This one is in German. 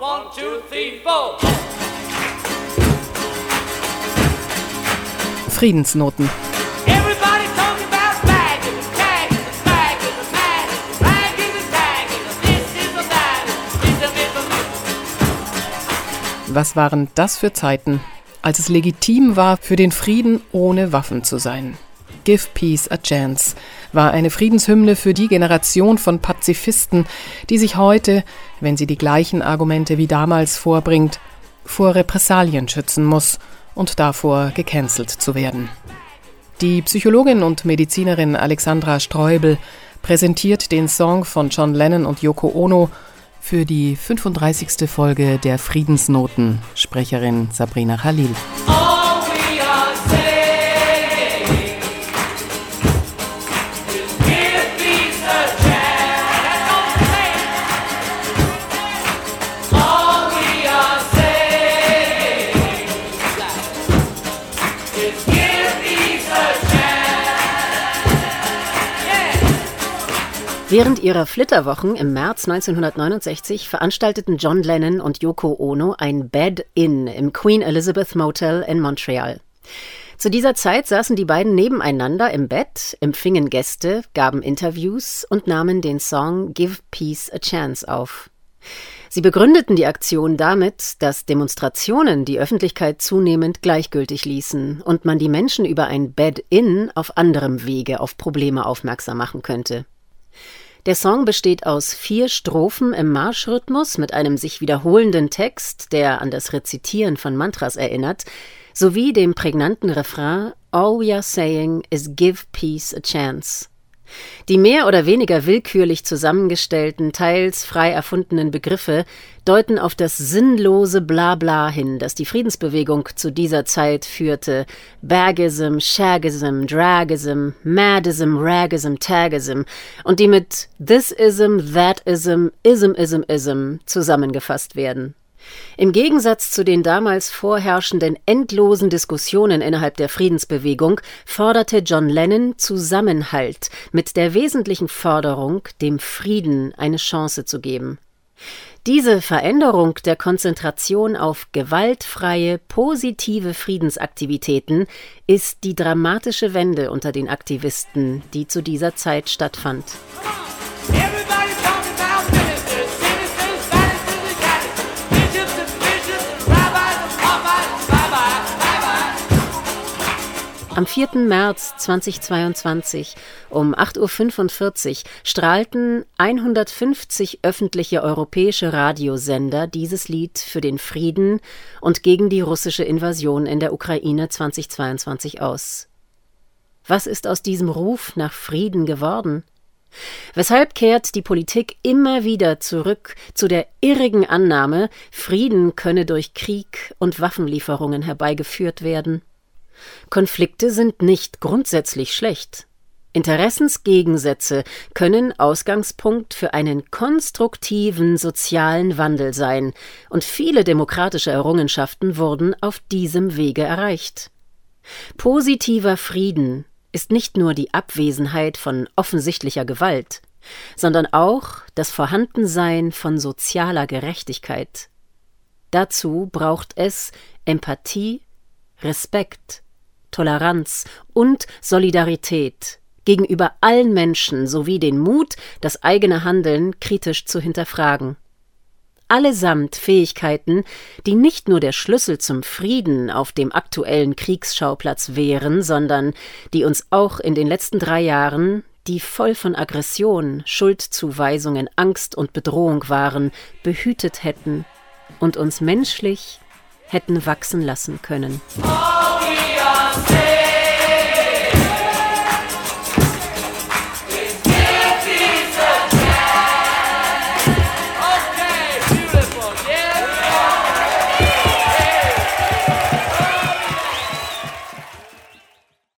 One, two, three, four. Friedensnoten. Was waren das für Zeiten, als es legitim war, für den Frieden ohne Waffen zu sein? Give Peace a Chance war eine Friedenshymne für die Generation von Pazifisten, die sich heute, wenn sie die gleichen Argumente wie damals vorbringt, vor Repressalien schützen muss und davor gecancelt zu werden. Die Psychologin und Medizinerin Alexandra Streubel präsentiert den Song von John Lennon und Yoko Ono für die 35. Folge der Friedensnoten, Sprecherin Sabrina Khalil. Während ihrer Flitterwochen im März 1969 veranstalteten John Lennon und Yoko Ono ein Bed-In im Queen Elizabeth Motel in Montreal. Zu dieser Zeit saßen die beiden nebeneinander im Bett, empfingen Gäste, gaben Interviews und nahmen den Song Give Peace a Chance auf. Sie begründeten die Aktion damit, dass Demonstrationen die Öffentlichkeit zunehmend gleichgültig ließen und man die Menschen über ein Bed-In auf anderem Wege auf Probleme aufmerksam machen könnte. Der Song besteht aus vier Strophen im Marschrhythmus mit einem sich wiederholenden Text, der an das Rezitieren von Mantras erinnert, sowie dem prägnanten Refrain All we are saying is give peace a chance. Die mehr oder weniger willkürlich zusammengestellten, teils frei erfundenen Begriffe deuten auf das sinnlose Blabla hin, das die Friedensbewegung zu dieser Zeit führte. Bagism, Shagism, Dragism, Madism, Ragism, Tagism und die mit Thisism, Thatism, Ism, Ism, Ism zusammengefasst werden. Im Gegensatz zu den damals vorherrschenden endlosen Diskussionen innerhalb der Friedensbewegung forderte John Lennon Zusammenhalt mit der wesentlichen Forderung, dem Frieden eine Chance zu geben. Diese Veränderung der Konzentration auf gewaltfreie, positive Friedensaktivitäten ist die dramatische Wende unter den Aktivisten, die zu dieser Zeit stattfand. Am 4. März 2022 um 8.45 Uhr strahlten 150 öffentliche europäische Radiosender dieses Lied für den Frieden und gegen die russische Invasion in der Ukraine 2022 aus. Was ist aus diesem Ruf nach Frieden geworden? Weshalb kehrt die Politik immer wieder zurück zu der irrigen Annahme, Frieden könne durch Krieg und Waffenlieferungen herbeigeführt werden? Konflikte sind nicht grundsätzlich schlecht. Interessensgegensätze können Ausgangspunkt für einen konstruktiven sozialen Wandel sein, und viele demokratische Errungenschaften wurden auf diesem Wege erreicht. Positiver Frieden ist nicht nur die Abwesenheit von offensichtlicher Gewalt, sondern auch das Vorhandensein von sozialer Gerechtigkeit. Dazu braucht es Empathie, Respekt, Toleranz und Solidarität gegenüber allen Menschen sowie den Mut, das eigene Handeln kritisch zu hinterfragen. Allesamt Fähigkeiten, die nicht nur der Schlüssel zum Frieden auf dem aktuellen Kriegsschauplatz wären, sondern die uns auch in den letzten drei Jahren, die voll von Aggression, Schuldzuweisungen, Angst und Bedrohung waren, behütet hätten und uns menschlich hätten wachsen lassen können. Saying